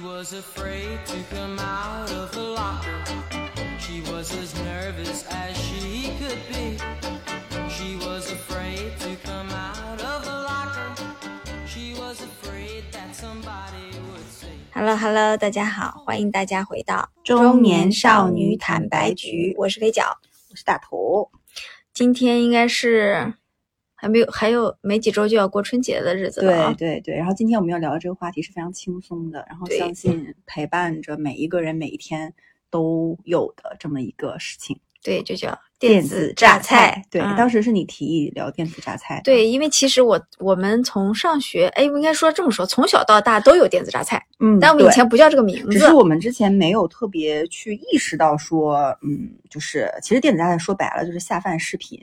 She was afraid to come out of the locker. She was as nervous as she could be. She was afraid to come out of the locker. She was afraid that somebody would see. Hello Hello，大家好，欢迎大家回到中年少女坦白局我是飞角。我是大头，今天应该是还没有还有没几周就要过春节的日子了对啊。对对。然后今天我们要聊的这个话题是非常轻松的，然后相信陪伴着每一个人每一天都有的这么一个事情。对，就叫电子榨菜。对，嗯当时是你提议聊电子榨菜。对，因为其实我我们从上学，哎，应该说这么说，从小到大都有电子榨菜，嗯，但我们以前不叫这个名字。只是我们之前没有特别去意识到说，嗯，就是其实电子榨菜说白了就是下饭视频，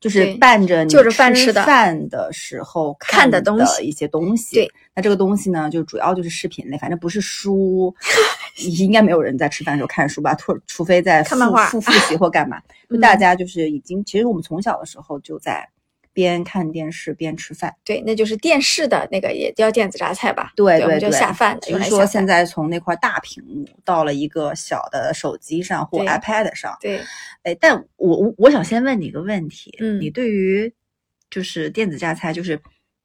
就是伴着你吃的饭的时候看的的东西一些东西。对，那这个东西呢，就主要就是视频类，反正不是书，应该没有人在吃饭的时候看书吧？除除非在复复复习或干嘛。大家就是已经，其实我们从小的时候就在边看电视边吃饭。对，那就是电视的那个也叫电子榨菜吧？对我们就对，下饭的，就是说。现在从那块大屏幕到了一个小的手机上或 iPad 上，对，哎，但我我我想先问你一个问题，嗯你对于就是电子榨菜，就是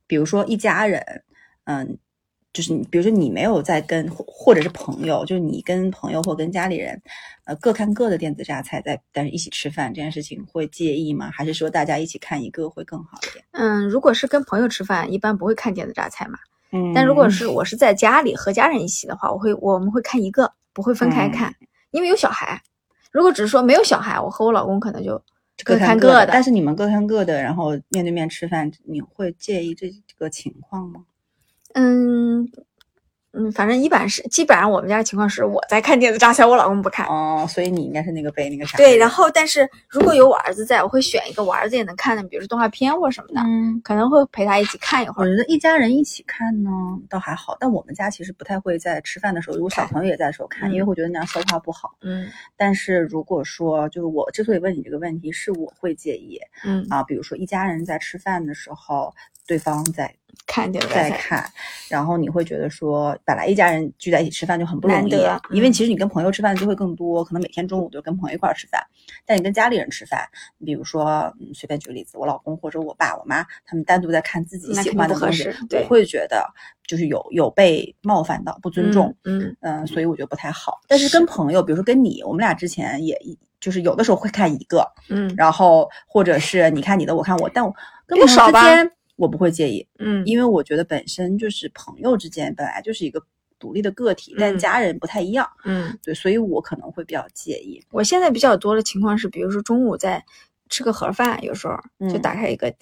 比如说一家人，嗯，就是你比如说你没有在跟或或者是朋友，就是你跟朋友或跟家里人，呃，各看各的电子榨菜在，但是一起吃饭这件事情会介意吗？还是说大家一起看一个会更好一点？嗯，如果是跟朋友吃饭，一般不会看电子榨菜嘛。嗯但如果是我是在家里和家人一起的话，我会我们会看一个，不会分开看，嗯因为有小孩。如果只是说没有小孩，我和我老公可能就各看各各的。但是你们各看各的，然后面对面吃饭，你会介意这个情况吗？嗯嗯，反正一般是基本上我们家的情况是我在看电子榨菜，我老公不看。哦，所以你应该是那个被那个啥对，然后但是如果有我儿子在，我会选一个我儿子也能看的，比如说动画片或什么的，嗯，可能会陪他一起看一会儿。我觉得一家人一起看呢，倒还好。但我们家其实不太会在吃饭的时候，如果小朋友也在的时候看，嗯因为会觉得那样消化不好。嗯但是如果说，就是我之所以问你这个问题，是我会介意嗯，啊，比如说一家人在吃饭的时候，对方在看电子榨菜。在看，然后你会觉得说，本来一家人聚在一起吃饭就很不容易因为嗯其实你跟朋友吃饭的机会更多，可能每天中午都跟朋友一块儿吃饭。但你跟家里人吃饭，比如说，嗯，随便举个例子，我老公或者我爸我妈，他们单独在看自己喜欢的东西适，我会觉得就是有有被冒犯到，不尊重，嗯，嗯、所以我觉得不太好。但是跟朋友，比如说跟你，我们俩之前也一就是有的时候会看一个，嗯然后或者是你看你的，我看我，但我跟朋友之间我不会介意，嗯，因为我觉得本身就是朋友之间本来就是一个独立的个体，但嗯家人不太一样，嗯，对，所以我可能会比较介意。我现在比较多的情况是，比如说中午在吃个盒饭，有时候就嗯打开一个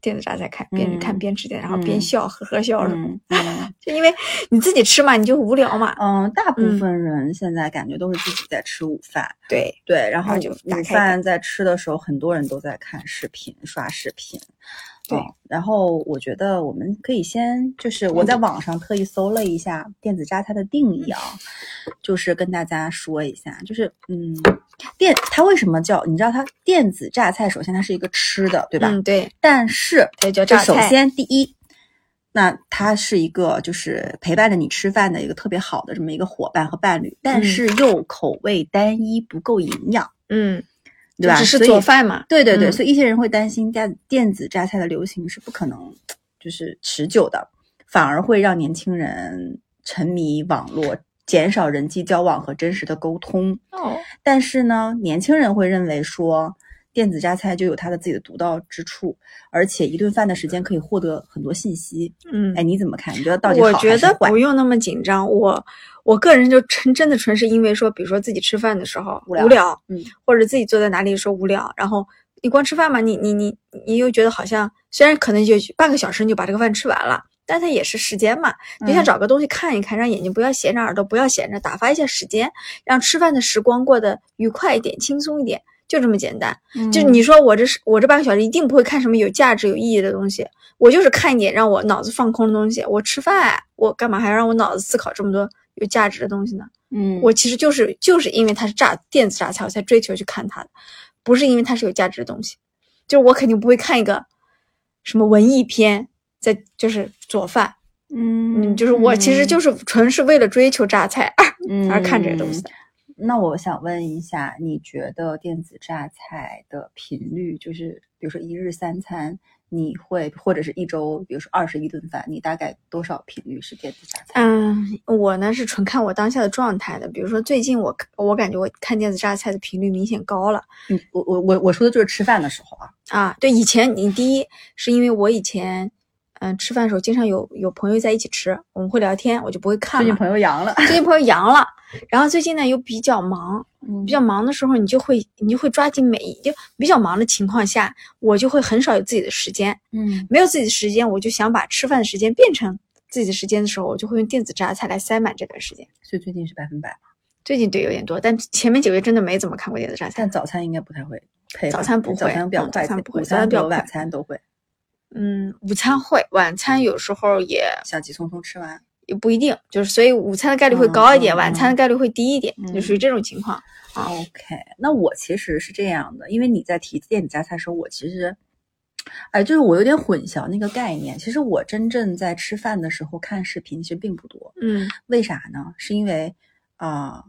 电子榨菜看，边嗯看边吃点，然后边嗯笑，呵呵笑什么。嗯嗯 就因为你自己吃嘛，你就无聊嘛。嗯，大部嗯分人现在感觉都是自己在吃午饭，对，对，然后就打午饭在吃的时候，很多人都在看视频、刷视频。对嗯然后我觉得我们可以先，就是我在网上特意搜了一下电子榨菜的定义啊，就是跟大家说一下，就是嗯，电它为什么叫？你知道它电子榨菜，首先它是一个吃的，对吧？嗯，对，但是它，叫榨菜。先第一，那它是一个就是陪伴着你吃饭的一个特别好的这么一个伙伴和伴侣，但嗯是又口味单一，不够营养，嗯，对吧？只是所以做饭嘛。对对对，嗯所以一些人会担心电电子榨菜的流行是不可能就是持久的，反而会让年轻人沉迷网络，减少人际交往和真实的沟通。哦，但是呢，年轻人会认为说，电子榨菜就有它的自己的独到之处，而且一顿饭的时间可以获得很多信息。嗯哎，，你怎么看？你觉得到底好我觉得不用那么紧张。我我个人就纯真的纯是因为说，比如说自己吃饭的时候无聊嗯，或者自己坐在哪里说无聊，然后你光吃饭嘛，你你你你又觉得好像虽然可能就半个小时你就把这个饭吃完了。但它也是时间嘛，你想嗯找个东西看一看，让眼睛不要闲着，耳朵不要闲着，打发一下时间，让吃饭的时光过得愉快一点、轻松一点，就这么简单。就嗯你说我这是我这半个小时一定不会看什么有价值、有意义的东西，我就是看一点让我脑子放空的东西。我吃饭，我干嘛还要让我脑子思考这么多有价值的东西呢？嗯，我其实就是就是因为它是榨电子榨菜，我才追求去看它的，不是因为它是有价值的东西。就是我肯定不会看一个什么文艺片，在就是做饭，嗯嗯，就是我其实就是纯是为了追求榨菜而看这些东西的。那我想问一下，你觉得电子榨菜的频率，就是比如说一日三餐，你会或者是一周，比如说二十一顿饭，你大概多少频率是电子榨菜？嗯，我呢是纯看我当下的状态的。比如说最近我我感觉我看电子榨菜的频率明显高了嗯，我我我我说的就是吃饭的时候啊。啊。对，以前你第一是因为我以前嗯吃饭的时候经常有有朋友在一起吃，我们会聊天，我就不会看。最近朋友阳了，最近朋友阳了，然后最近呢又比较忙，嗯比较忙的时候，你就会你就会抓紧每一就比较忙的情况下，我就会很少有自己的时间。嗯没有自己的时间，我就想把吃饭的时间变成自己的时间的时候，我就会用电子榨菜来塞满这段时间。所以最近是百分百，最近对有点多，但前面几个月真的没怎么看过电子榨菜但。早餐应该不太会配。早餐不会嗯餐比较快，早餐不会午早餐比较晚餐都会，嗯，午餐会，晚餐有时候也像急匆匆吃完。也不一定，就是所以午餐的概率会高一点，晚餐的概率会低一点，嗯就属于这种情况。啊 OK，那我其实是这样的，因为你在提店里加菜的时候，我其实，哎，就是我有点混淆那个概念。其实我真正在吃饭的时候看视频其实并不多，嗯为啥呢？是因为啊、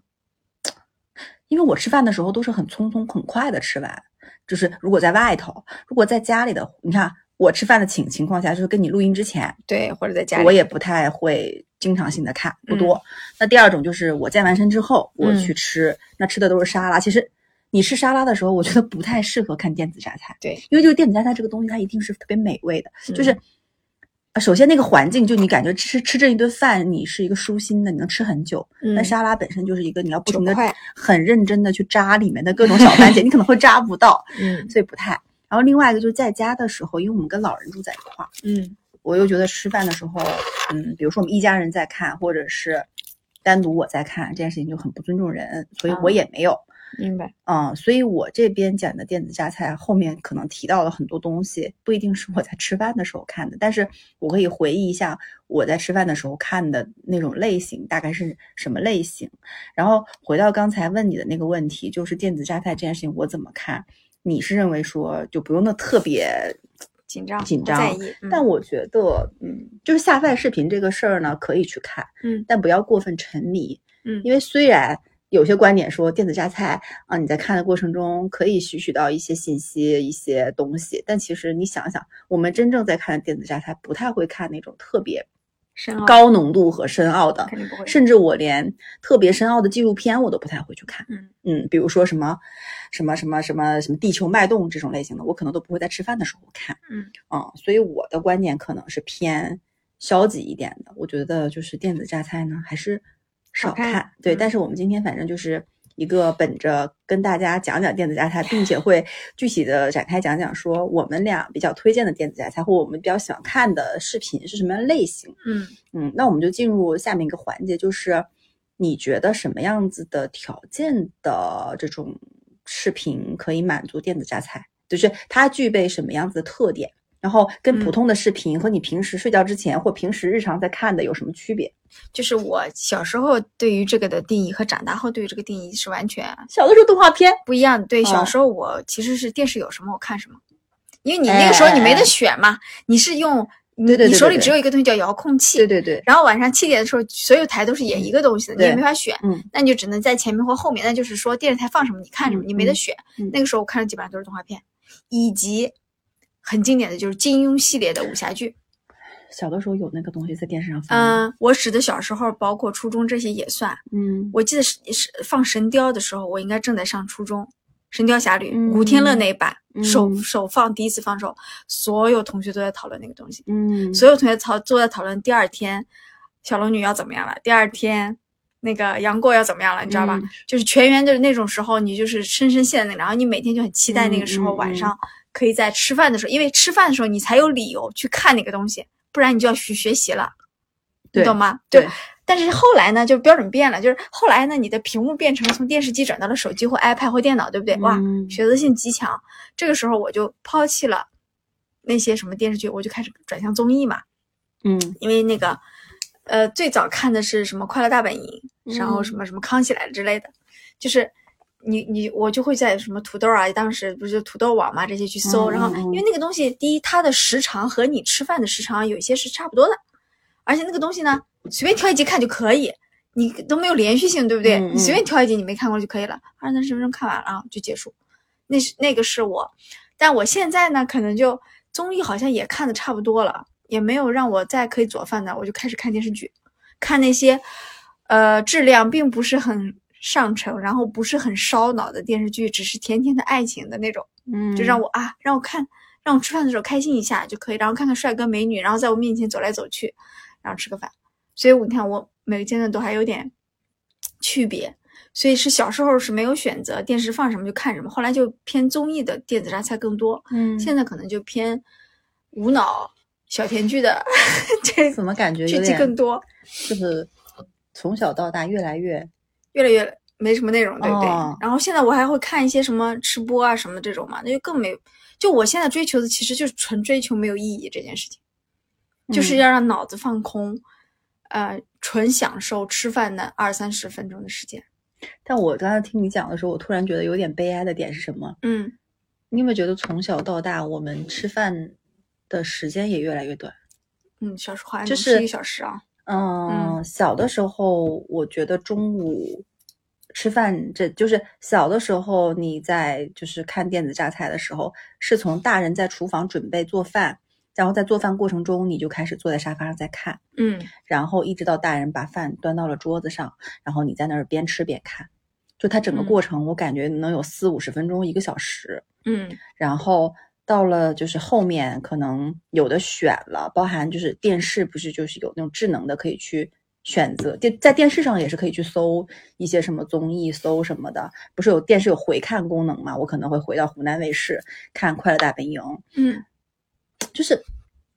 因为我吃饭的时候都是很匆匆很快的吃完，就是如果在外头，如果在家里的，你看我吃饭的情情况下，就是跟你录音之前，对，或者在家里，我也不太会经常性的看，不多。那第二种就是我健完身之后，我嗯去吃，那吃的都是沙拉。其实你吃沙拉的时候，我觉得不太适合看电子榨菜，对，因为就是电子榨菜这个东西，它一定是特别美味的，嗯就是。呃首先，那个环境就你感觉吃吃这一顿饭，你是一个舒心的，你能吃很久。嗯但沙拉本身就是一个你要不停的、很认真的去扎里面的各种小番茄，你可能会扎不到，嗯所以不太。然后另外一个就是在家的时候，因为我们跟老人住在一块儿，嗯我又觉得吃饭的时候，嗯，比如说我们一家人在看，或者是单独我在看，这件事情就很不尊重人，所以我啊也没有，明白，嗯，所以我这边讲的电子榨菜后面可能提到了很多东西，不一定是我在吃饭的时候看的，但是我可以回忆一下我在吃饭的时候看的那种类型大概是什么类型。然后回到刚才问你的那个问题，就是电子榨菜这件事情我怎么看？你是认为说就不用那特别紧张紧张在意，嗯但我觉得，嗯，就是下饭视频这个事儿呢，可以去看，嗯。但不要过分沉迷，嗯。因为虽然有些观点说电子榨菜啊，你在看的过程中可以吸取到一些信息、一些东西，但其实你想想，我们真正在看的电子榨菜，不太会看那种特别高浓度和深奥的，甚至我连特别深奥的纪录片我都不太会去看。嗯嗯，比如说什么什么什么什么什么地球脉动这种类型的，我可能都不会在吃饭的时候看。嗯啊、所以我的观点可能是偏消极一点的。我觉得就是电子榨菜呢，还是少少看看。对，嗯但是我们今天反正就是一个本着跟大家讲讲电子榨菜，并且会具体的展开讲讲说我们俩比较推荐的电子榨菜，或我们比较喜欢看的视频是什么样类型。嗯嗯，那我们就进入下面一个环节，就是你觉得什么样子的条件的这种视频可以满足电子榨菜？就是它具备什么样子的特点？然后跟普嗯通的视频和你平时睡觉之前或平时日常在看的有什么区别？就是我小时候对于这个的定义和长大后对于这个定义是完全小的时候动画片，不一样。对，小哦时候我其实是电视有什么我看什么，因为你那个时候你没得选嘛，你是用你你手里只有一个东西叫遥控器，对对对，然后晚上七点的时候，所有台都是演一个东西的，你也没法选，嗯那你就只能在前面或后面。那就是说电视台放什么你看什么，嗯你没得选。嗯那个时候我看的基本上都是动画片，以及很经典的就是金庸系列的武侠剧。小的时候有那个东西在电视上放。嗯，我指的小时候，包括初中这些也算。嗯我记得是是放《神雕》的时候，我应该正在上初中，《神雕侠侣》嗯古天乐那一版首嗯首放第一次放的时候，所有同学都在讨论那个东西。嗯所有同学讨都在讨论第二天小龙女要怎么样了，第二天那个杨过要怎么样了，你知道吧？嗯就是全员就是那种时候，你就是深深陷在那个，然后你每天就很期待那个时候晚上可以在吃饭的时候，因为吃饭的时候你才有理由去看那个东西，不然你就要去学习了，你懂吗？对。但是后来呢，就标准变了，就是后来呢，你的屏幕变成从电视机转到了手机或 iPad 或电脑，对不对？哇，嗯选择性极强。这个时候我就抛弃了那些什么电视剧，我就开始转向综艺嘛。嗯因为那个，呃，最早看的是什么《快乐大本营》，然后嗯什么什么《康熙来了》之类的，就是你你我就会在什么土豆啊，当时不是土豆网嘛这些去搜，嗯然后因为那个东西，第一它的时长和你吃饭的时长有一些是差不多的，而且那个东西呢，随便挑一集看就可以，你都没有连续性，对不对？你随便挑一集你没看过就可以了，二三十分钟看完了啊就结束。那是那个是我，但我现在呢，可能就综艺好像也看的差不多了，也没有让我再可以做饭的，我就开始看电视剧，看那些呃质量并不是很上乘，然后不是很烧脑的电视剧，只是甜甜的爱情的那种。嗯就让我啊，让我看，让我吃饭的时候开心一下就可以，然后看看帅哥美女，然后在我面前走来走去，然后吃个饭。所以你看，我每个阶段都还有点区别。所以是小时候是没有选择，电视放什么就看什么，后来就偏综艺的电子榨菜更多，嗯，现在可能就偏无脑小甜剧的这怎么感觉有剧集点更多，就是从小到大越来越越来越没什么内容，对不对？哦然后现在我还会看一些什么吃播啊什么这种嘛，那就更没有。就我现在追求的其实就是纯追求没有意义这件事情，就是嗯要让脑子放空，呃，纯享受吃饭的二三十分钟的时间。但我刚才听你讲的时候，我突然觉得有点悲哀的点是什么？嗯，你有没有觉得从小到大，我们吃饭的时间也越来越短？嗯，小时候还就是一个小时啊。嗯，小的时候，我觉得中午吃饭，这就是小的时候你在就是看电子榨菜的时候，是从大人在厨房准备做饭，然后在做饭过程中，你就开始坐在沙发上在看，嗯。然后一直到大人把饭端到了桌子上，然后你在那儿边吃边看，就它整个嗯。过程，我感觉能有四五十分钟，一个小时。嗯。然后到了就是后面可能有的选了，包含就是电视不是就是有那种智能的可以去选择，电在电视上也是可以去搜一些什么综艺，搜什么的，不是有电视有回看功能嘛？我可能会回到湖南卫视看《快乐大本营》，嗯就是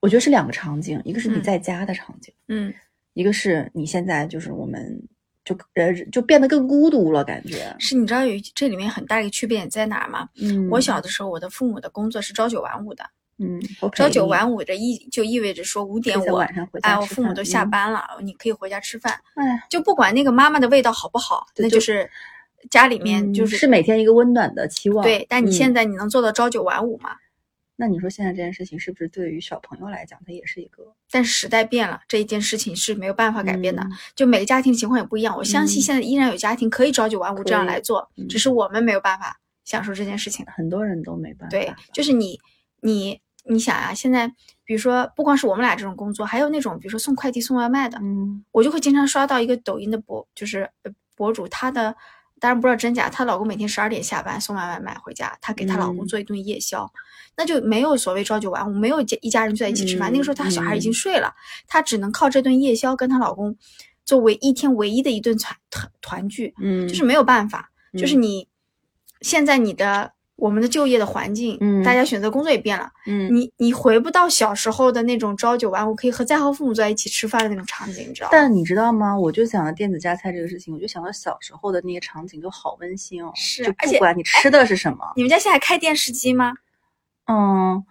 我觉得是两个场景，一个是你嗯在家的场景，嗯，一个是你现在就是我们就呃就变得更孤独了，感觉。是你知道有这里面很大一个区别在哪儿吗？嗯我小的时候，我的父母的工作是朝九晚五的，嗯，朝九晚五的意就意味着说五点我哎，我父母都下嗯班了，你可以回家吃饭。哎，就不管那个妈妈的味道好不好，就那就是家里面就嗯是、是每天一个温暖的期望。对。但你现在，你能做到朝九晚五吗？那你说现在这件事情是不是对于小朋友来讲，它也是一个但是时代变了，这一件事情是没有办法改变的。嗯就每个家庭情况也不一样，我相信嗯现在依然有家庭可以朝九晚五这样来做，嗯只是我们没有办法享受这件事情。很多人都没办法。对，就是你你你想啊，现在比如说不光是我们俩这种工作，还有那种比如说送快递、送外卖的，嗯我就会经常刷到一个抖音的博，就是呃博主，她的当然不知道真假，她老公每天十二点下班送完外卖回家，她给她老公嗯做一顿夜宵，那就没有所谓朝九晚五，没有一家人聚在一起吃饭。那个时候她小孩已经嗯睡了，她只能靠这顿夜宵跟她老公作为一天唯一的一顿团团团聚，嗯，就是没有办法，就是嗯你现在你的。我们的就业的环境，嗯大家选择工作也变了，嗯。你你回不到小时候的那种朝九晚五，可以和再和父母在一起吃饭的那种场景，你知道吗？但你知道吗？我就想到电子榨菜这个事情，我就想到小时候的那些场景，就好温馨哦。是而且不管你吃的是什么，你们家现在开电视机吗？嗯，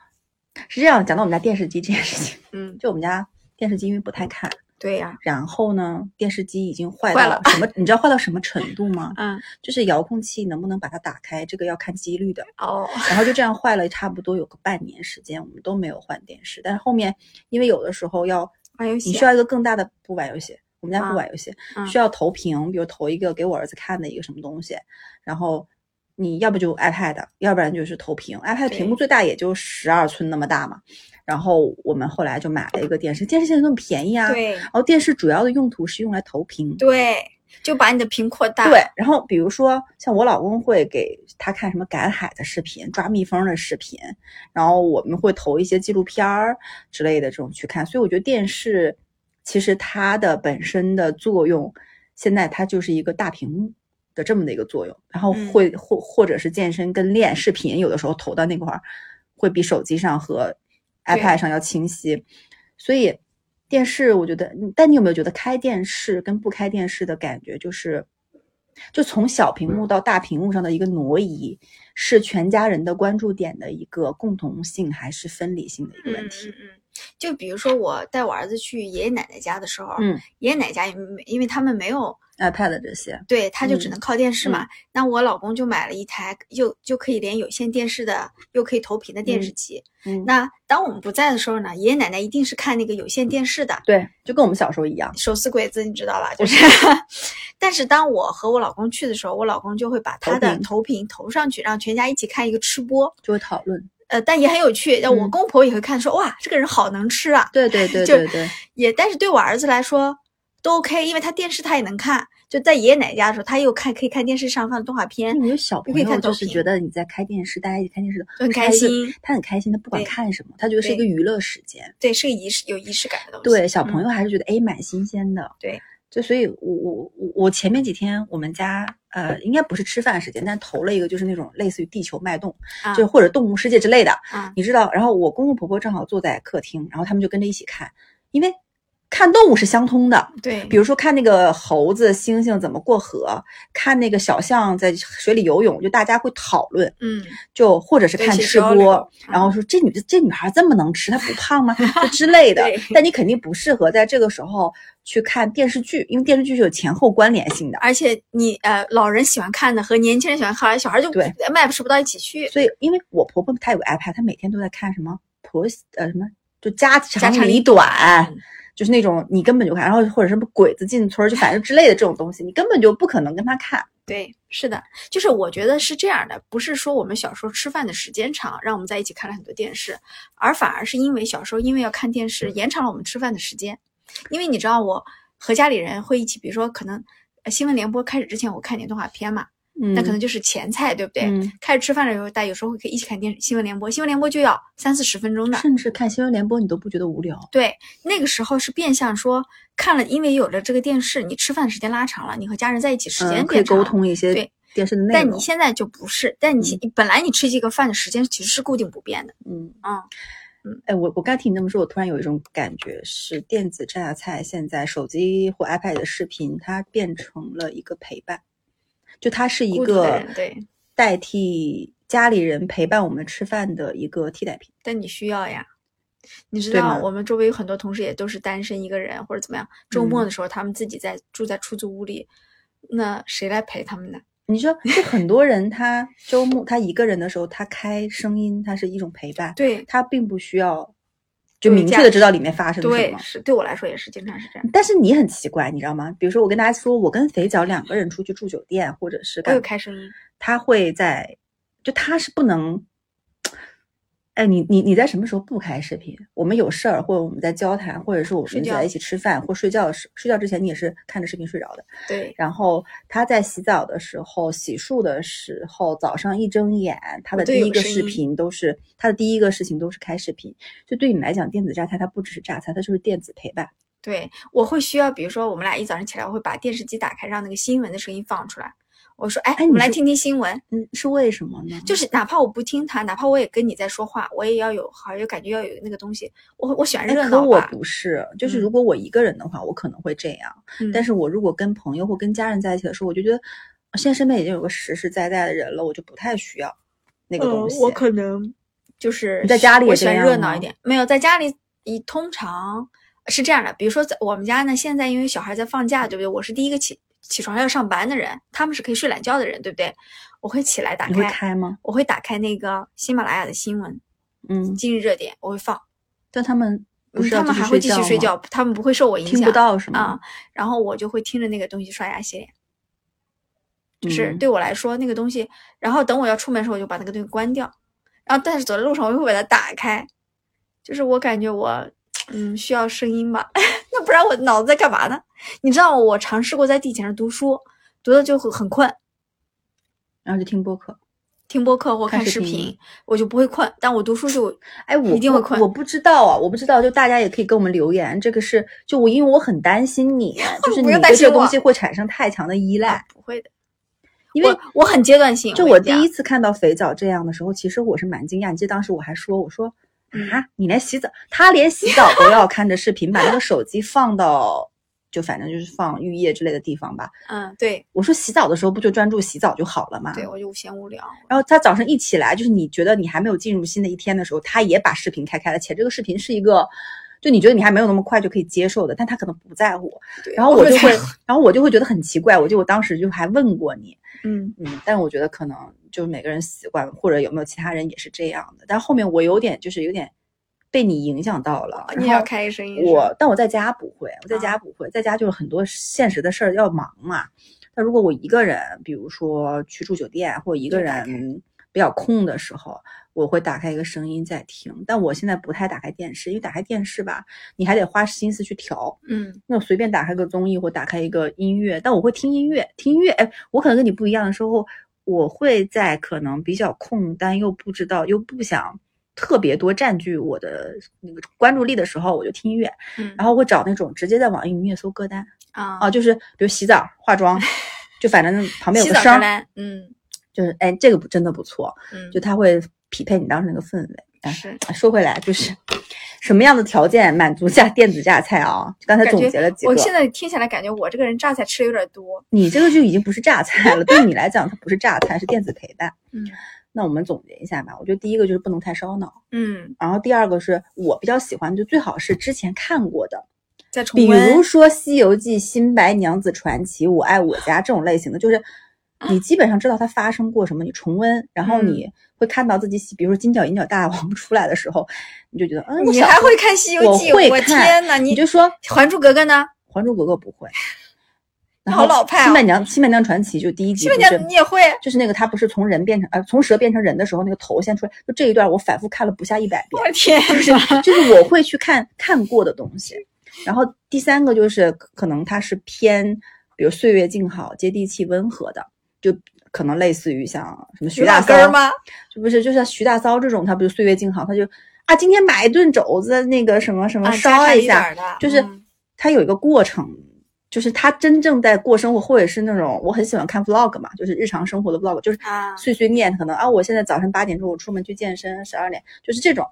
是这样。讲到我们家电视机这件事情，嗯，就我们家电视机因为不太看，对呀、然后呢，电视机已经坏到了到什么？你知道坏到什么程度吗？嗯，就是遥控器能不能把它打开，这个要看几率的。哦，然后就这样坏了，差不多有个半年时间，我们都没有换电视。但是后面因为有的时候要玩游戏你需要一个更大的不玩游戏，我们家不啊玩游戏，嗯需要投屏，比如投一个给我儿子看的一个什么东西，然后你要不就 iPad，要不然就是投屏，iPad 屏幕最大也就十二寸那么大嘛。然后我们后来就买了一个电视，电视现在那么便宜啊。对然后电视主要的用途是用来投屏。对，就把你的屏扩大。对，然后比如说像我老公会给他看什么赶海的视频、抓蜜蜂的视频，然后我们会投一些纪录片儿之类的这种去看。所以我觉得电视其实它的本身的作用，现在它就是一个大屏幕的这么的一个作用，然后嗯会或或者是健身跟练视频，有的时候投到那块儿会比手机上和 iPad 上要清晰，所以。电视，我觉得，嗯但你有没有觉得开电视跟不开电视的感觉，就是，就从小屏幕到大屏幕上的一个挪移，是全家人的关注点的一个共同性还是分离性的一个嗯，问题？嗯嗯，就比如说我带我儿子去爷爷奶奶家的时候，嗯爷爷奶奶家因为他们没有，，iPad 这些，对，他就只嗯能靠电视嘛。那我老公就买了一台又就可以连有线电视的，又可以投屏的电视机。嗯，那当我们不在的时候呢，爷爷奶奶一定是看那个有线电视的。对，就跟我们小时候一样。手撕鬼子，你知道吧？就是，但是当我和我老公去的时候，我老公就会把他的投屏投上去，让全家一起看一个吃播。就会讨论。呃，但也很有趣。让我嗯公婆也会看，说哇，这个人好能吃啊。对对对 就对对，也，但是对我儿子来说都 OK，因为他电视他也能看。就在爷爷奶奶家的时候，他又看可以看电视上放的动画片，小朋友就是觉得你在开电视，大家一起看电视很开心他很开心，他不管看什么，他觉得是一个娱乐时间。对，是个仪式有仪式感的东西。对，小朋嗯友还是觉得哎蛮新鲜的。对，就所以我，我我我前面几天我们家呃应该不是吃饭时间，但投了一个就是那种类似于地球脉动，啊就是或者动物世界之类的，啊，你知道。然后我公公婆婆正好坐在客厅，然后他们就跟着一起看，因为看动物是相通的。对，比如说看那个猴子、猩猩怎么过河，看那个小象在水里游泳，就大家会讨论，嗯，就或者是看吃播，然后嗯说这女的这女孩这么能吃，她不胖吗？就之类的对。但你肯定不适合在这个时候去看电视剧，因为电视剧是有前后关联性的。而且你呃，老人喜欢看的和年轻人喜欢看的，小孩就对 match 不到一起去。所以，因为我婆婆她有个 iPad，她每天都在看什么婆媳呃什么就家长里家长里短，嗯就是那种你根本就看，然后或者什么鬼子进村儿，就反正之类的这种东西，你根本就不可能跟他看。对，是的，就是我觉得是这样的，不是说我们小时候吃饭的时间长，让我们在一起看了很多电视，而反而是因为小时候因为要看电视，延长了我们吃饭的时间。因为你知道，我和家里人会一起，比如说可能新闻联播开始之前，我看点动画片嘛，嗯，那可能就是前菜，对不对？嗯开始吃饭的时候，大家有时候会可以一起看电视新闻联播，新闻联播就要三四十分钟的。甚至看新闻联播你都不觉得无聊。对，那个时候是变相说看了，因为有了这个电视，你吃饭时间拉长了，你和家人在一起时间嗯，可以变长了。沟通一些对电视的内容。但你现在就不是，但你现、本来你吃这个饭的时间其实是固定不变的。嗯嗯哎，我我刚听你那么说，我突然有一种感觉，是电子榨菜现在手机或 iPad 的视频，它变成了一个陪伴，就它是一个对代替家里人陪伴我们吃饭的一个替代品。但你需要呀。你知道，我们周围有很多同事也都是单身一个人或者怎么样，周末嗯的时候他们自己在住在出租屋里，那谁来陪他们呢？你说，就很多人他周末他一个人的时候，他开声音，他是一种陪伴，对他并不需要就明确的知道里面发生什对，么。是对我来说也是经常是这样。但是你很奇怪，你知道吗？比如说，我跟大家说，我跟肥脚两个人出去住酒店，或者是我有干嘛开声音，他会在，就他是不能，哎，你你你在什么时候不开视频？我们有事儿，或者我们在交谈，或者是我们在一起吃饭或睡觉的时，睡觉之前你也是看着视频睡着的。对然后他在洗澡的时候、洗漱的时候，早上一睁眼，他的第一个视频都是他的第一个事情都是开视频。就对你来讲，电子榨菜它不只是榨菜，它就是电子陪伴。对，我会需要，比如说我们俩一早上起来，我会把电视机打开，让那个新闻的声音放出来。我说，哎，我们来听听新闻。嗯，是为什么呢？就是哪怕我不听他，哪怕我也跟你在说话，我也要有好有感觉，要有那个东西。我我喜欢哎，热可我不是，就是嗯如果我一个人的话，我可能会这样。嗯但是我如果跟朋友或跟家人在一起的时候，我就觉得现在身边已经有个实实在在的人了，我就不太需要那个东西。呃我可能就是你在家里也我喜欢热闹一点。没有在家里，你通常是这样的，比如说在我们家呢，现在因为小孩在放假，对不对？我是第一个起起床要上班的人，他们是可以睡懒觉的人，对不对？我会起来打开，开吗？我会打开那个喜马拉雅的新闻，嗯，今日热点，我会放。但他们他们还会继续睡，觉，他们不会受我影响。听不到是吗？啊、然后我就会听着那个东西刷牙洗脸。就是嗯对我来说，那个东西，然后等我要出门的时候，我就把那个东西关掉。然后，但是走在路上，我又会把它打开。就是我感觉我，嗯，需要声音吧，那不然我脑子在干嘛呢？你知道，我尝试过在地铁上读书，读的就很很困，然后就听播客。听播客或看看视频，我就不会困。但我读书就，哎，我一定会困我不知道啊，我不知道，就大家也可以给我们留言。这个是就我，因为我很担心你，就是不你用担心我对这个东西会产生太强的依赖啊。不会的，因为我我很阶段性。就我第一次看到肥皂这样的时候，其实我是蛮惊讶。你记得当时我还说，我说嗯啊，你连洗澡，他连洗澡都要看着视频，把那个手机放到就反正就是放浴液之类的地方吧。嗯，对我说洗澡的时候不就专注洗澡就好了嘛？对，我就嫌无聊。然后他早上一起来，就是你觉得你还没有进入新的一天的时候，他也把视频开开了，且这个视频是一个，就你觉得你还没有那么快就可以接受的，但他可能不在乎。对然后我就会然后我就会觉得很奇怪，我就我当时就还问过你，嗯嗯，但我觉得可能就是每个人习惯，或者有没有其他人也是这样的。但后面我有点就是有点被你影响到了，你也要开声音我，但我在家不会，我在啊家不会，在家就是很多现实的事儿要忙嘛。但如果我一个人，比如说去住酒店，或一个人比较空的时候，我会打开一个声音在听。但我现在不太打开电视，因为打开电视吧，你还得花心思去调。嗯那我随便打开个综艺或打开一个音乐，但我会听音乐，听音乐。哎，我可能跟你不一样的时候，我会在可能比较空，但又不知道又不想特别多占据我的那个关注力的时候，我就听音乐，嗯，然后会找那种直接在网易云音乐搜歌单啊。啊，就是比如洗澡、化妆，就反正旁边有个声嗯。就是哎，这个不真的不错，嗯，就它会匹配你当时那个氛围。哎，是。说回来，就是什么样的条件满足下电子榨菜啊？刚才总结了几个。我现在听起来感觉我这个人榨菜吃的有点多。你这个就已经不是榨菜了，对你来讲，它不是榨菜，是电子陪伴。嗯那我们总结一下吧。我觉得第一个就是不能太烧脑，嗯，然后第二个是我比较喜欢，就最好是之前看过的，再重比如说《西游记》《新白娘子传奇》《我爱我家》这种类型的，就是 你基本上知道它发生过什么，你重温，然后你会看到自己喜，比如说金角银角大王 出来的时候，你就觉得，嗯，你还会看《西游记》？我天呐，你你就说《《还珠格格》呢？还珠格格》不会。然好后老派哦新白娘新白娘传奇就第一集西门不是娘你也会？就是那个他不是从人变成呃从蛇变成人的时候，那个头先出来，就这一段我反复看了不下一百遍我，的天就是！就是我会去看看过的东西。然后第三个就是可能它是偏，比如岁月静好、接地气、温和的，就可能类似于像什么徐大骚吗？就不是就像徐大骚这种，他不就岁月静好，他就啊今天买一顿肘子，那个什么什么啊，烧一下，就是嗯他有一个过程，就是他真正在过生活，或者是那种我很喜欢看 vlog 嘛，就是日常生活的 vlog，就是啊碎碎念，可能啊，我现在早上八点钟我出门去健身，十二点就是这种，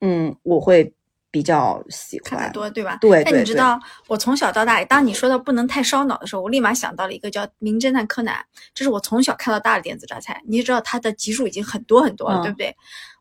嗯，我会比较喜欢。看得多，对吧？对对对但你知道，我从小到大，当你说到不能太烧脑的时候，我立马想到了一个叫《名侦探柯南》，这是我从小看到大的电子榨菜。你也知道它的集数已经很多很多了，嗯对不对？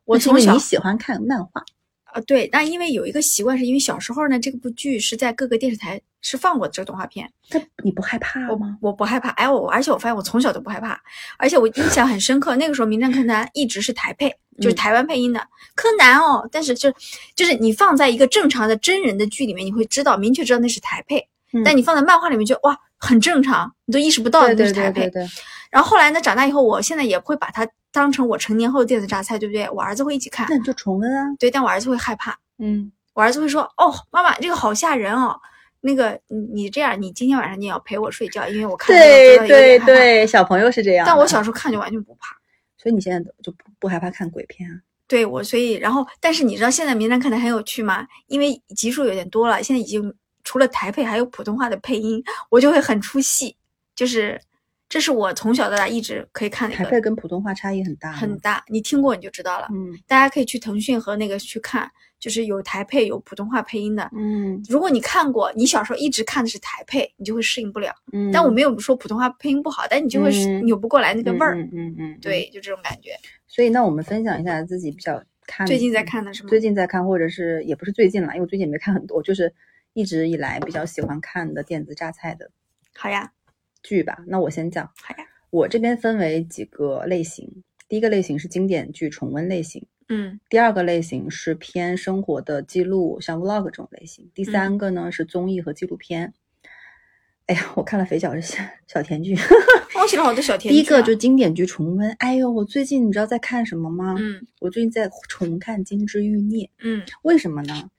我从小喜欢看漫画，啊对，但因为有一个习惯，是因为小时候呢，这个部剧是在各个电视台是放过这个动画片，但你不害怕吗？我不害怕，哎，我而且我发现我从小都不害怕，而且我印象很深刻，那个时候《名侦探柯南》一直是台配，就是嗯台湾配音的、柯南哦，但是就就是你放在一个正常的真人的剧里面，你会知道明确知道那是台配，嗯但你放在漫画里面就哇很正常，你都意识不到那是台配。对对对，然后后来呢，长大以后，我现在也会把它当成我成年后的电子榨菜，对不对？我儿子会一起看那，你就重温啊，对，但我儿子会害怕，嗯，我儿子会说：“哦，妈妈，这个好吓人哦。”那个，你你这样，你今天晚上你也要陪我睡觉，因为我看这个对对。对，小朋友是这样。但我小时候看就完全不怕。所以你现在就不不害怕看鬼片啊？对我，所以然后，但是你知道现在名侦探柯南很有趣吗？因为集数有点多了，现在已经除了台配还有普通话的配音，我就会很出戏。就是这是我从小到大一直可以看的一个台配跟普通话差异很大，很大，你听过你就知道了。嗯大家可以去腾讯和那个去看，就是有台配有普通话配音的。嗯如果你看过，你小时候一直看的是台配，你就会适应不了。嗯，但我没有说普通话配音不好，但你就会扭不过来那个味儿。嗯嗯嗯嗯，对，就这种感觉。所以那我们分享一下自己比较看最近在看的是吗？最近在看，或者是也不是最近了，因为我最近也没看很多，就是一直以来比较喜欢看的电子榨菜的好呀，剧吧。那我先讲，好呀。我这边分为几个类型，第一个类型是经典剧重温类型，嗯第二个类型是偏生活的记录，像 vlog 这种类型，第三个呢是综艺和纪录片。哎呀，我看了肥脚的小 小甜剧，我喜欢好多小甜剧第一个就经典剧重温。哎呦，我最近你知道在看什么吗？嗯我最近在重看《金枝欲孽》。嗯为什么呢？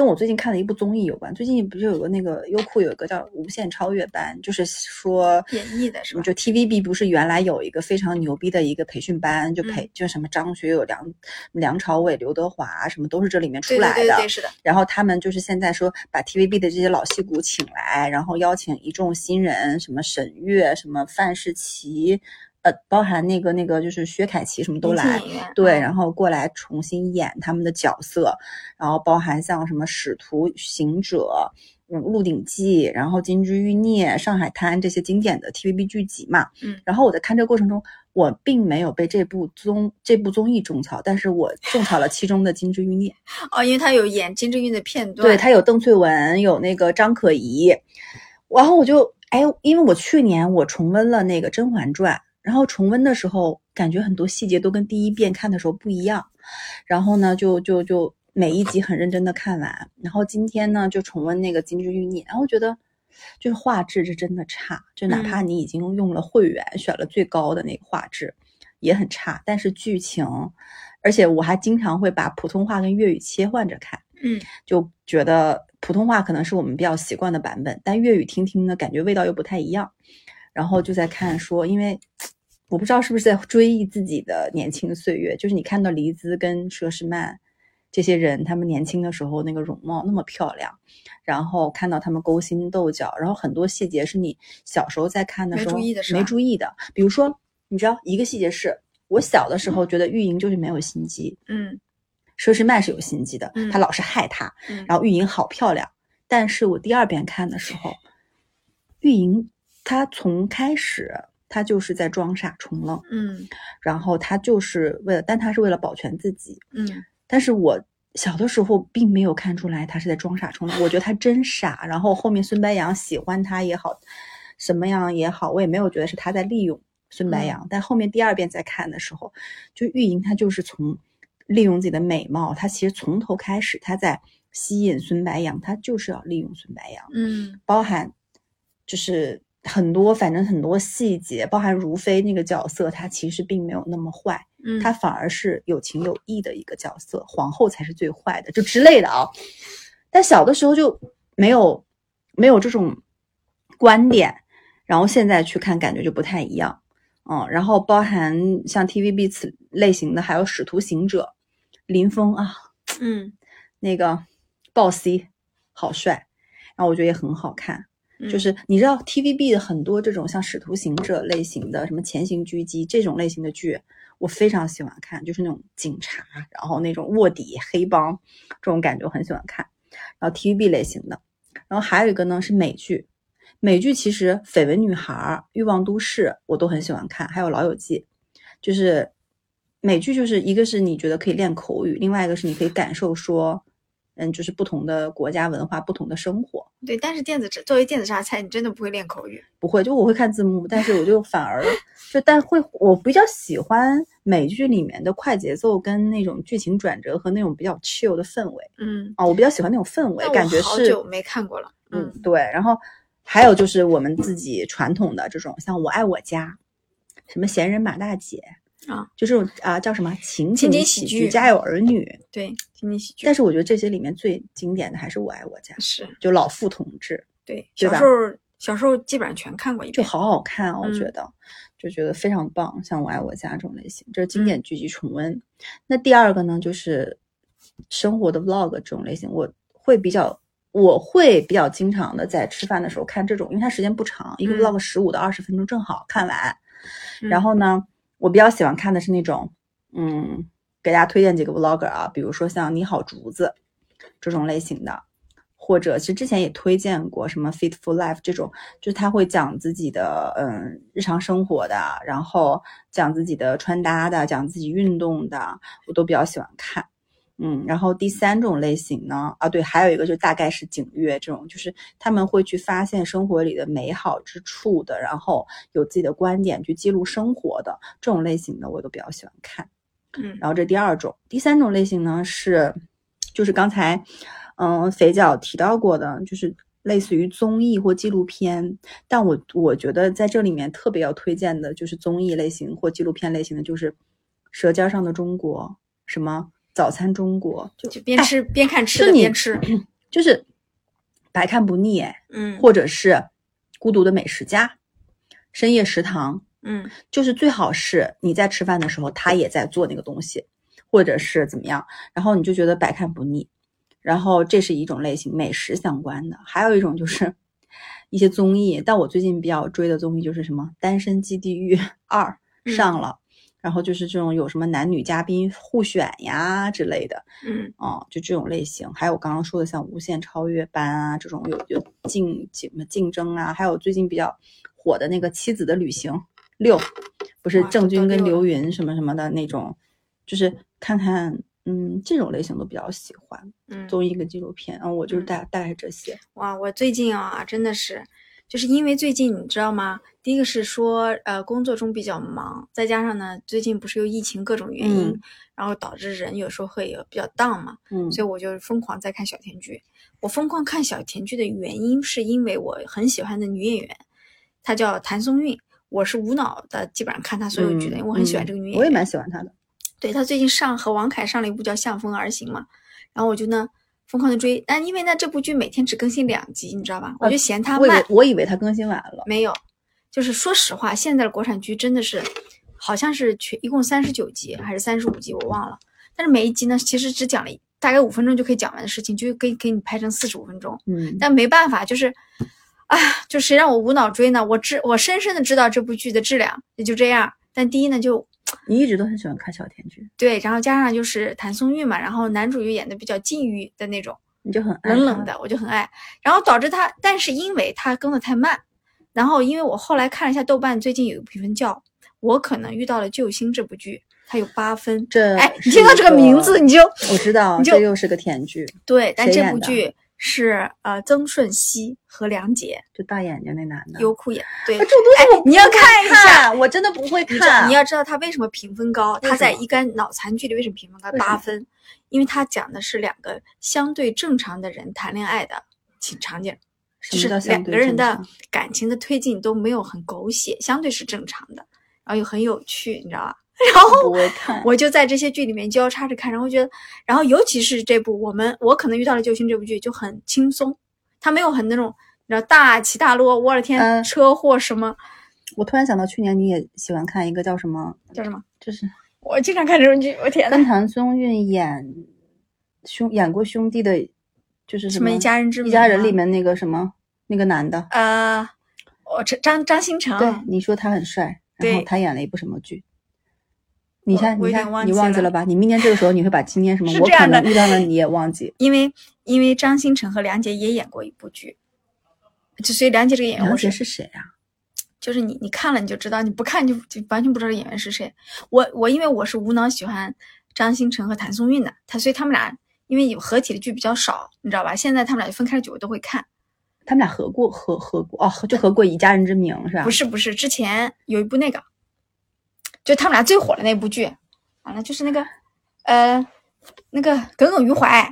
这跟我最近看的一部综艺有关。最近不是有个那个优酷有一个叫《无限超越班》，就是说演绎的是吧就 TVB 不是原来有一个非常牛逼的一个培训班，就培、嗯就什么张学友、梁梁朝伟、刘德华什么都是这里面出对对来的。对对是的，然后他们就是现在说把 TVB 的这些老戏骨请来，然后邀请一众新人，什么沈月、什么范世琦，呃，包含那个那个就是薛凯琪什么都来，对，嗯。然后过来重新演他们的角色，然后包含像什么《使徒行者》。嗯，《鹿鼎记》，然后《金枝欲孽》《上海滩》这些经典的 TVB 剧集嘛，嗯。然后我在看这个过程中，我并没有被这部综这部综艺种草，但是我种草了其中的《金枝欲孽》，哦，因为他有演金枝欲孽的片段，对，他有邓萃雯，有那个张可颐，然后我就哎，因为我去年我重温了那个《甄嬛传》，然后重温的时候感觉很多细节都跟第一遍看的时候不一样，然后呢，就就就每一集很认真的看完，然后今天呢就重温那个《金枝欲孽》，然后觉得就是画质是真的差，就哪怕你已经用了会员选了最高的那个画质，也很差，但是剧情，而且我还经常会把普通话跟粤语切换着看。嗯，就觉得普通话可能是我们比较习惯的版本，但粤语听听呢，感觉味道又不太一样。然后就在看说，因为我不知道是不是在追忆自己的年轻岁月，就是你看到黎姿跟佘诗曼这些人，他们年轻的时候那个容貌那么漂亮，然后看到他们勾心斗角，然后很多细节是你小时候在看的时候注意的没注意的，比如说，你知道一个细节是我小的时候觉得玉莹就是没有心机，嗯佘诗曼是有心机的，嗯她老是害她，嗯，然后玉莹好漂亮，但是我第二遍看的时候，玉莹她从开始他就是在装傻充愣，嗯然后他就是为了，但他是为了保全自己。嗯但是我小的时候并没有看出来他是在装傻充愣，我觉得他真傻。然后后面孙白杨喜欢他也好，什么样也好，我也没有觉得是他在利用孙白杨。但后面第二遍再看的时候，就玉莹她就是从利用自己的美貌，她其实从头开始她在吸引孙白杨，她就是要利用孙白杨。嗯包含就是很多，反正很多细节，包含如妃那个角色，她其实并没有那么坏，嗯，她反而是有情有义的一个角色，皇后才是最坏的，就之类的啊。但小的时候就没有没有这种观点，然后现在去看感觉就不太一样。嗯，然后包含像 TVB 此类型的，还有《使徒行者》，林峰啊，嗯那个豹 C 好帅，然后我觉得也很好看。嗯。就是你知道 TVB 的很多这种像《使徒行者》类型的，什么《潜行狙击》这种类型的剧，我非常喜欢看，就是那种警察，然后那种卧底黑帮这种感觉，我很喜欢看。然后 TVB 类型的，然后还有一个呢是美剧，美剧其实《绯闻女孩》《欲望都市》我都很喜欢看，还有《老友记》，就是美剧就是一个是你觉得可以练口语，另外一个是你可以感受说，嗯，就是不同的国家文化、不同的生活。对，但是电子作为电子榨菜，你真的不会练口语。不会，就我会看字幕，但是我就反而就但会我比较喜欢美剧里面的快节奏跟那种剧情转折和那种比较 chill 的氛围嗯，啊，我比较喜欢那种氛围感觉是好久没看过了。嗯，对，然后还有就是我们自己传统的这种，像我爱我家，什么闲人马大姐啊，就这种啊叫什么情情景喜喜剧家有儿女，对，情景喜剧但是我觉得这些里面最经典的还是我爱我家，是就老傅同志，对，小时候小时候基本上全看过一遍。就好好看哦，我觉嗯得、就觉得非常棒。像《我爱我家》这种类型，这是嗯经典剧集重温。那第二个呢，就是生活的 vlog 这种类型，我会比较。我会比较经常的在吃饭的时候看这种，因为它时间不长，一个嗯 vlog 十五到二十分钟正好看完。然嗯后呢，我比较喜欢看的是那种，嗯，给大家推荐几个 vlogger 啊，比如说像你好竹子这种类型的，或者其实之前也推荐过什么 Fit for Life 这种，就是他会讲自己的嗯日常生活的，然后讲自己的穿搭的，讲自己运动的，我都比较喜欢看。嗯，然后第三种类型呢，啊对，还有一个就大概是景乐这种，就是他们会去发现生活里的美好之处的，然后有自己的观点去记录生活的这种类型的，我都比较喜欢看。嗯然后这第二种，第三种类型呢是，就是刚才嗯肥脚提到过的，就是类似于综艺或纪录片。但我我觉得在这里面特别要推荐的就是综艺类型或纪录片类型的，就是《舌尖上的中国》什么。早餐中国就就边吃边看吃的边吃。就是百看不腻哎，嗯或者是孤独的美食家、深夜食堂，嗯就是最好是你在吃饭的时候，他也在做那个东西，或者是怎么样，然后你就觉得百看不腻。然后这是一种类型，美食相关的，还有一种就是一些综艺。但我最近比较追的综艺就是什么《单身即地狱二》，上了，然后就是这种有什么男女嘉宾互选呀之类的，嗯。哦，就这种类型，还有我刚刚说的像无限超越班啊这种有有竞竞竞争啊，还有最近比较火的那个妻子的旅行六，不是郑钧跟刘云什么什么的那种，就是看看嗯这种类型都比较喜欢嗯，综艺跟纪录片，嗯，我就是嗯。大大概是这些，哇，我最近啊，真的是，就是因为最近你知道吗？第一个是说，呃，工作中比较忙，再加上呢，最近不是有疫情各种原因，嗯然后导致人有时候会有比较 down 嘛，嗯所以我就疯狂在看小甜剧。我疯狂看小甜剧的原因，是因为我很喜欢的女演员，她叫谭松韵。我是无脑的，基本上看她所有剧的，因为我很喜欢嗯这个女演员。我也蛮喜欢她的，对她最近上和王凯上了一部叫《向风而行》嘛，然后我就呢疯狂的追，但因为呢这部剧每天只更新两集，你知道吧？我就嫌它慢我以为，我以为她更新完了，没有，就是说实话，现在的国产剧真的是，好像是全一共三十九集还是三十五集，我忘了。但是每一集呢，其实只讲了大概五分钟就可以讲完的事情，就可以给你拍成四十五分钟。嗯，但没办法，就是，啊，就谁让我无脑追呢？我知我深深的知道这部剧的质量，也就这样。但第一呢，就 你一直都很喜欢看小甜剧，对，然后加上就是谭松韵嘛，然后男主又演的比较禁欲的那种，你就很爱，冷冷的，我就很爱。然后导致他，但是因为他更的太慢，然后因为我后来看了一下豆瓣最近有一个评分叫《我可能遇到了救星》这部剧，它有八分。这哎，你听到这个名字你就我知道，你就这又是个甜剧，对，但这部剧是呃曾舜晞和梁洁就大眼睛那男的，优酷演，对，啊这种东西哎你要看一下。我真的不会看。你要知道他为什么评分高？他在一干脑残剧里为什么评分高？八分，因为他讲的是两个相对正常的人谈恋爱的情场景，就是两个人的感情的推进都没有很狗血，相对是正常的，然后又很有趣，你知道吧？然后我就在这些剧里面交叉着看，然后觉得，然后尤其是这部我们我可能遇到了救星这部剧就很轻松，它没有很那种你知道大起大落，我的天，嗯车祸什么我突然想到，去年你也喜欢看一个叫什么，叫什么？就是我经常看这种剧，我天呐，跟谭松韵演兄演过兄弟的，就是什么一家人之一家人里面那个什么那个男的，呃，我张张张新成，对，你说他很帅，然后他演了一部什么剧？你我看，你看，你忘记了吧？你明年这个时候你会把今天什么我可能遇到了你也忘记。因为因为张新成和梁洁也演过一部剧，就所以梁洁这个演员梁我洁是谁啊？就是你你看了你就知道，你不看就就完全不知道演员是谁。我我因为我是无脑喜欢张新成和谭松韵的，他所以他们俩因为有合体的剧比较少，你知道吧？现在他们俩分开的剧我都会看。他们俩合过合合过哦，就合过《以家人之名》是吧？不是不是，之前有一部那个，就他们俩最火的那部剧，完了就是那个呃那个耿耿于怀，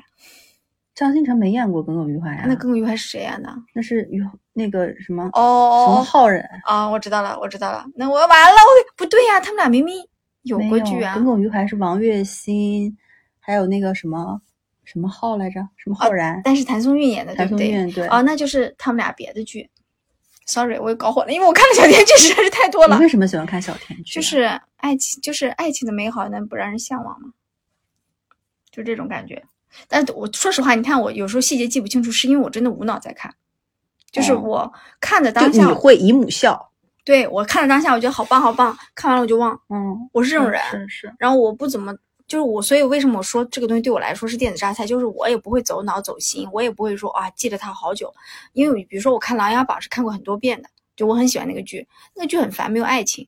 张新成没演过《耿耿于怀》呀？那耿耿于怀是谁演的？那是于那个什么哦冯浩然啊，我知道了，我知道了。那我完了，我不对呀、他们俩明明有过剧啊耿。耿于怀是王栎鑫，还有那个什么什么浩来着？什么浩然？但是谭松韵演的，对谭不对？松韵对。哦，那就是他们俩别的剧。Sorry，我又搞混了，因为我看的小甜剧实在是太多了。你为什么喜欢看小甜剧啊？就是爱情，就是爱情的美好，能不让人向往吗？就这种感觉。但我说实话，你看我有时候细节记不清楚，是因为我真的无脑在看，就是哦我看的当下，你会姨母笑。对我看的当下，我觉得好棒好棒，看完了我就忘，嗯，我是这种人。是是。然后我不怎么，就是我，所以为什么我说这个东西对我来说是电子榨菜，就是我也不会走脑走心，我也不会说啊记得它好久，因为比如说我看《琅琊榜》是看过很多遍的，就我很喜欢那个剧，那个剧很烦，没有爱情，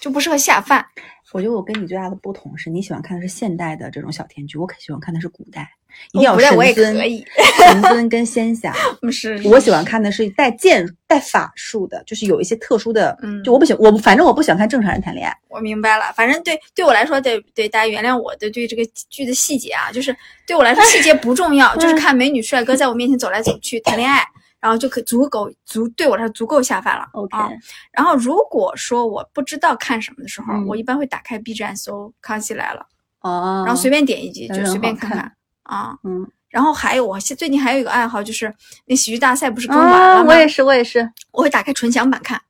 就不适合下饭。我觉得我跟你最大的不同是你喜欢看的是现代的这种小甜剧，我可喜欢看的是古代，一定要神尊、可以神尊跟仙侠。不是，我喜欢看的是带剑、带法术的，就是有一些特殊的。嗯就我不喜我反正我不喜欢看正常人谈恋爱。我明白了，反正对对我来说，得对大家原谅我的对这个剧的细节啊，就是对我来说细节不重要，就是看美女帅哥在我面前走来走去谈恋爱，然后就可足够足对我来说足够下饭了。OK，、啊然后如果说我不知道看什么的时候，嗯我一般会打开 B 站搜《康熙来了》，哦，然后随便点一集就随便看看看啊。嗯，然后还有我现最近还有一个爱好就是那喜剧大赛不是更完啊，了吗？我也是，我也是。我会打开纯享版看，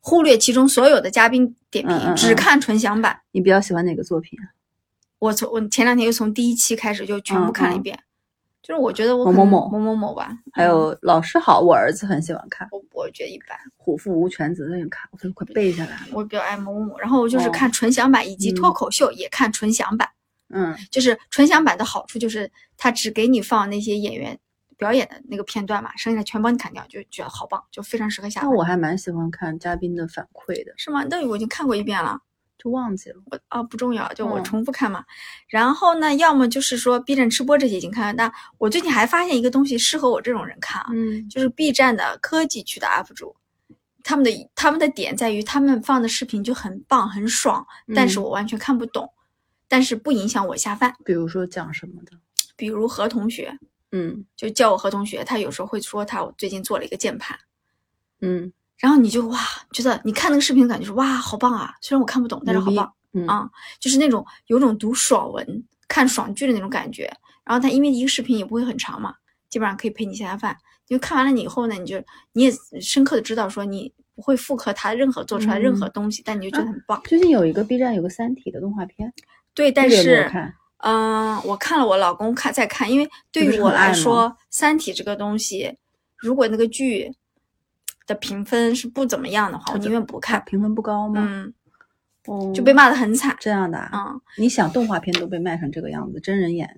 忽略其中所有的嘉宾点评，嗯嗯嗯只看纯享版。你比较喜欢哪个作品啊？我从我前两天又从第一期开始就全部看了一遍，就是我觉得我某某某。某某某吧，还嗯。有老师好，我儿子很喜欢看《我我觉得一般，虎父无犬子》，那个看，我都快背下来了。我比较爱某某某，然后我就是哦。看纯享版以及嗯脱口秀也看纯享版。嗯。就是纯享版的好处就是它只给你放那些演员表演的那个片段嘛，剩下的全帮你砍掉，就觉得好棒，就非常适合下。那我还蛮喜欢看嘉宾的反馈的，是吗？那我已经看过一遍了，就忘记了。我啊不重要，就我嗯重复看嘛。然后呢，要么就是说 B 站吃播这些已经看了，但我最近还发现一个东西适合我这种人看啊，嗯就是 B 站的科技区的 UP 主。他们的他们的点在于，他们放的视频就很棒很爽，但是嗯我完全看不懂，但是不影响我下饭。比如说讲什么的，比如何同学，嗯就叫我何同学，他有时候会说他我最近做了一个键盘，嗯，然后你就哇，觉得你看那个视频感觉是哇，好棒啊！虽然我看不懂，但是好棒嗯啊，就是那种有种读爽文、看爽剧的那种感觉。然后它因为一个视频也不会很长嘛，基本上可以陪你下下饭。你就看完了你以后呢，你就你也深刻的知道说你不会复刻他任何做出来任何嗯东西，但你就觉得很棒。最近有一个 B 站有个《三体》的动画片，对，但是看？嗯，我看了，我老公看在看，因为对于我来说，《三体》这个东西，如果那个剧的评分是不怎么样的话，我宁愿不看。评分不高吗？嗯，哦，就被骂的很惨。这样的啊。嗯，你想动画片都被卖成这个样子，真人演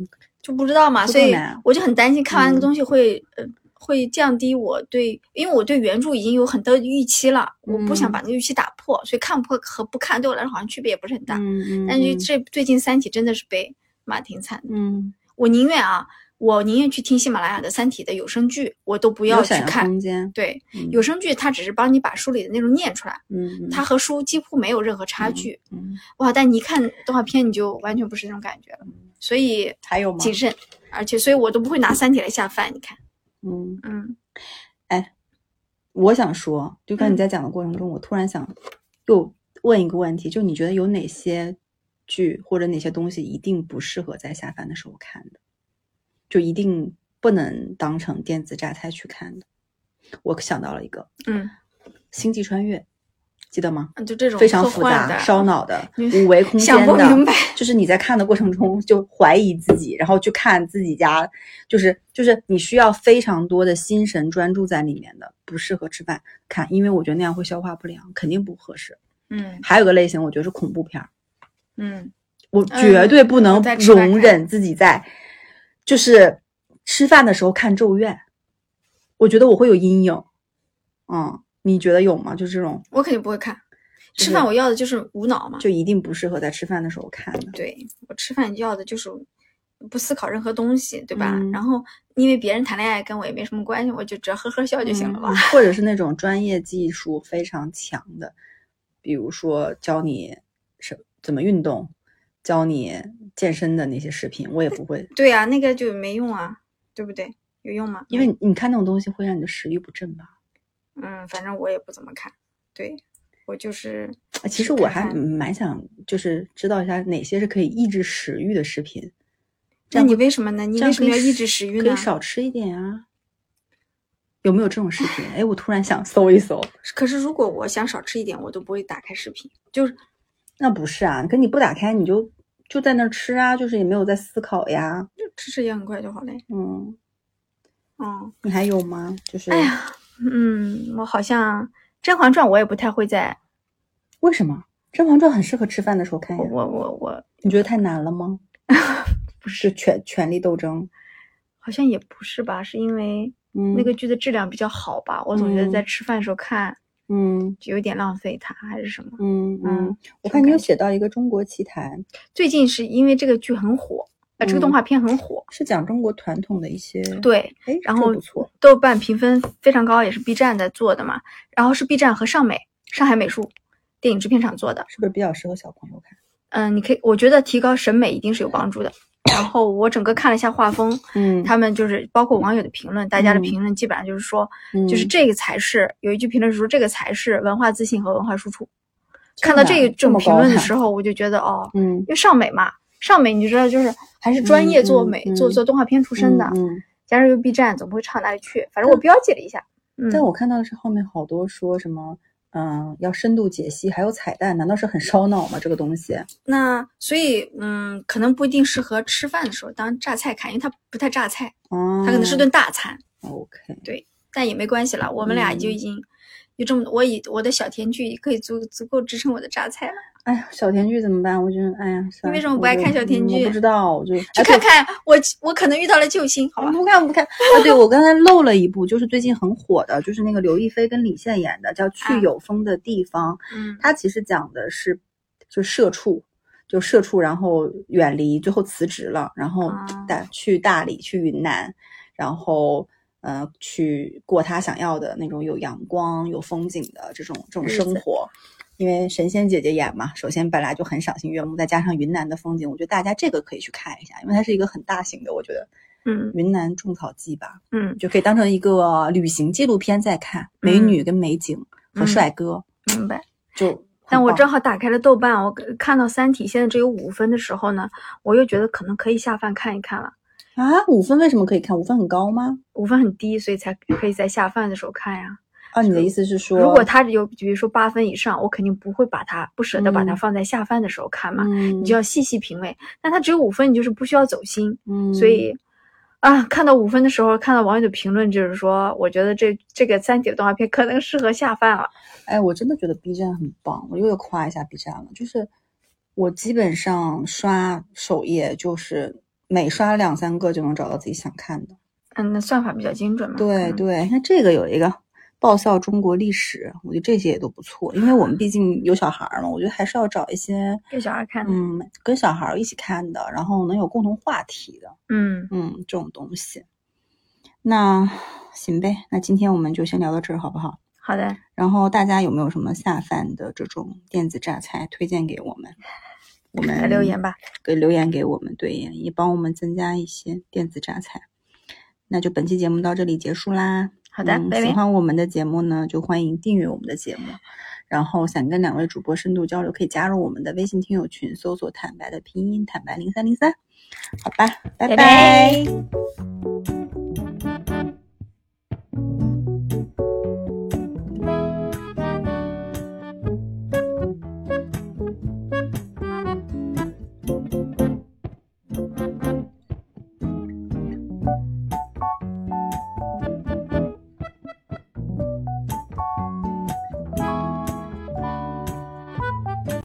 就不知道嘛，所以我就很担心看完那个嗯东西会、呃会降低我对，因为我对原著已经有很多预期了，我不想嗯把那个预期打破，所以看破和不看对我来说好像区别也不是很大。嗯嗯但是嗯这最近《三体》真的是被骂挺惨的。嗯，我宁愿啊，我宁愿去听喜马拉雅的《三体》的有声剧，我都不要去看。空间。对，嗯有声剧它只是帮你把书里的内容念出来，嗯，嗯它和书几乎没有任何差距。嗯哇，但你一看动画片，你就完全不是那种感觉了。所以还有吗？谨慎，而且所以我都不会拿《三体》来下饭。你看，嗯，嗯我想说，就刚你在讲的过程中，我突然想又问一个问题，就你觉得有哪些剧或者哪些东西一定不适合在下饭的时候看的，就一定不能当成电子榨菜去看的？我想到了一个嗯，《星际穿越》，记得吗？就这种非常复杂、的烧脑的、五维空间的，不明白就是你在看的过程中就怀疑自己，然后去看自己家，就是就是你需要非常多的心神专注在里面的，不适合吃饭看，因为我觉得那样会消化不良，肯定不合适。嗯还有个类型，我觉得是恐怖片儿，嗯，我绝对不能容忍自己在就是吃饭的时候看《咒怨》，我觉得我会有阴影。嗯，你觉得有吗？就这种，我肯定不会看。就是吃饭我要的就是无脑嘛，就一定不适合在吃饭的时候看的。对我吃饭要的就是不思考任何东西，对吧？嗯然后因为别人谈恋爱跟我也没什么关系，我就只要呵呵笑就行了吧嗯。或者是那种专业技术非常强的，比如说教你什怎么运动，教你健身的那些视频，我也不会，对呀、那个就没用啊，对不对？有用吗？因为你看那种东西会让你的食欲不振吧。嗯，反正我也不怎么看。对我就是，呃其实我还蛮想就是知道一下哪些是可以抑制食欲的视频。那你为什么呢？你为什么要抑制食欲呢可以？少吃一点啊。有没有这种视频？哎，我突然想搜一搜。可是如果我想少吃一点，我都不会打开视频，就是那不是啊，可你不打开你就就在那儿吃啊，就是也没有在思考呀。就吃吃也很快就好嘞。嗯，嗯，你还有吗？就是哎呀，嗯，我好像《甄嬛传》我也不太会在，为什么《甄嬛传》很适合吃饭的时候看呀？我我我我你觉得太难了吗？不是权权力斗争，好像也不是吧，是因为嗯，那个剧的质量比较好吧，我总觉得在嗯吃饭的时候看嗯就有点浪费它，还是什么。嗯嗯嗯，我看你有写到一个中国奇谭，最近是因为这个剧很火，啊，这个动嗯画片很火，是讲中国传统的一些，，对，哎，然后不错，豆瓣评分非常高，也是 B 站在做的嘛，然后是 B 站和上美上海美术电影制片厂做的，是不是比较适合小朋友看？嗯，你可以，我觉得提高审美一定是有帮助的。然后我整个看了一下画风，嗯。他们就是包括网友的评论，大家的嗯。评论基本上就是说，嗯。就是这个才是有一句评论是说这个才是文化自信和文化输出。看到这个的啊这这种评论的时候，我就觉得哦，嗯因为尚美嘛，尚美你就知道就是还是专业做嗯美、嗯做做动画片出身的，嗯嗯。加上又 B 站，总不会差哪里去。反正我标记了一下，嗯，但我看到的是后面好多说什么嗯，要深度解析，还有彩蛋，难道是很烧脑吗？这个东西？那所以嗯，可能不一定适合吃饭的时候当榨菜看，因为它不太榨菜，哦，它可能是顿大餐。OK 对。但也没关系了，我们俩就已经有这么，我以我的小甜剧可以足足够支撑我的榨菜了。哎呀，小甜剧怎么办？我觉得，哎呀，算了为什么不爱看小甜剧不知道，我就去哎看看我，我可能遇到了救星，好吧？不看不看啊！对，我刚才漏了一部，就是最近很火的，就是那个刘亦菲跟李现演的，叫《去啊有风的地方》。嗯它其实讲的是，就社畜，就社畜，然后远离，最后辞职了，然后啊大去大理，去云南，然后呃去过他想要的那种有阳光、有风景的这种这种生活。因为神仙姐姐演嘛，首先本来就很赏心悦目，再加上云南的风景，我觉得大家这个可以去看一下，因为它是一个很大型的，我觉得嗯云南种草记吧，嗯，就可以当成一个旅行纪录片在看，美女跟美景和嗯帅哥，明白。就但我正好打开了豆瓣，我看到《三体》现在只有五分的时候呢，我又觉得可能可以下饭看一看了。啊，五分为什么可以看？五分很高吗？五分很低，所以才可以在下饭的时候看呀。啊，你的意思是说，如果它有，比如说八分以上，我肯定不会把它不舍得把它嗯放在下饭的时候看嘛。嗯，你就要细细品味。但它只有五分，你就是不需要走心。嗯，所以啊，看到五分的时候，看到网友的评论，就是说，我觉得这这个三体的动画片可能适合下饭了。哎，我真的觉得 B 站很棒，我又要夸一下 B 站了。就是我基本上刷首页，就是每刷两三个就能找到自己想看的。嗯，那算法比较精准嘛。嗯对对，那这个有一个爆笑中国历史，我觉得这些也都不错，因为我们毕竟有小孩儿嘛，我觉得还是要找一些给小孩看的。嗯跟小孩儿一起看的，然后能有共同话题的，嗯，嗯，这种东西。那行呗，那今天我们就先聊到这儿，好不好？好的，然后大家有没有什么下饭的这种电子榨菜推荐给我们？我们留言吧。给留言给我们，对，也帮我们增加一些电子榨菜。那就本期节目到这里结束啦。好的，嗯、拜拜。喜欢我们的节目呢，就欢迎订阅我们的节目。然后想跟两位主播深度交流，可以加入我们的微信听友群，搜索“坦白”的拼音“坦白零三零三”。好吧，拜拜拜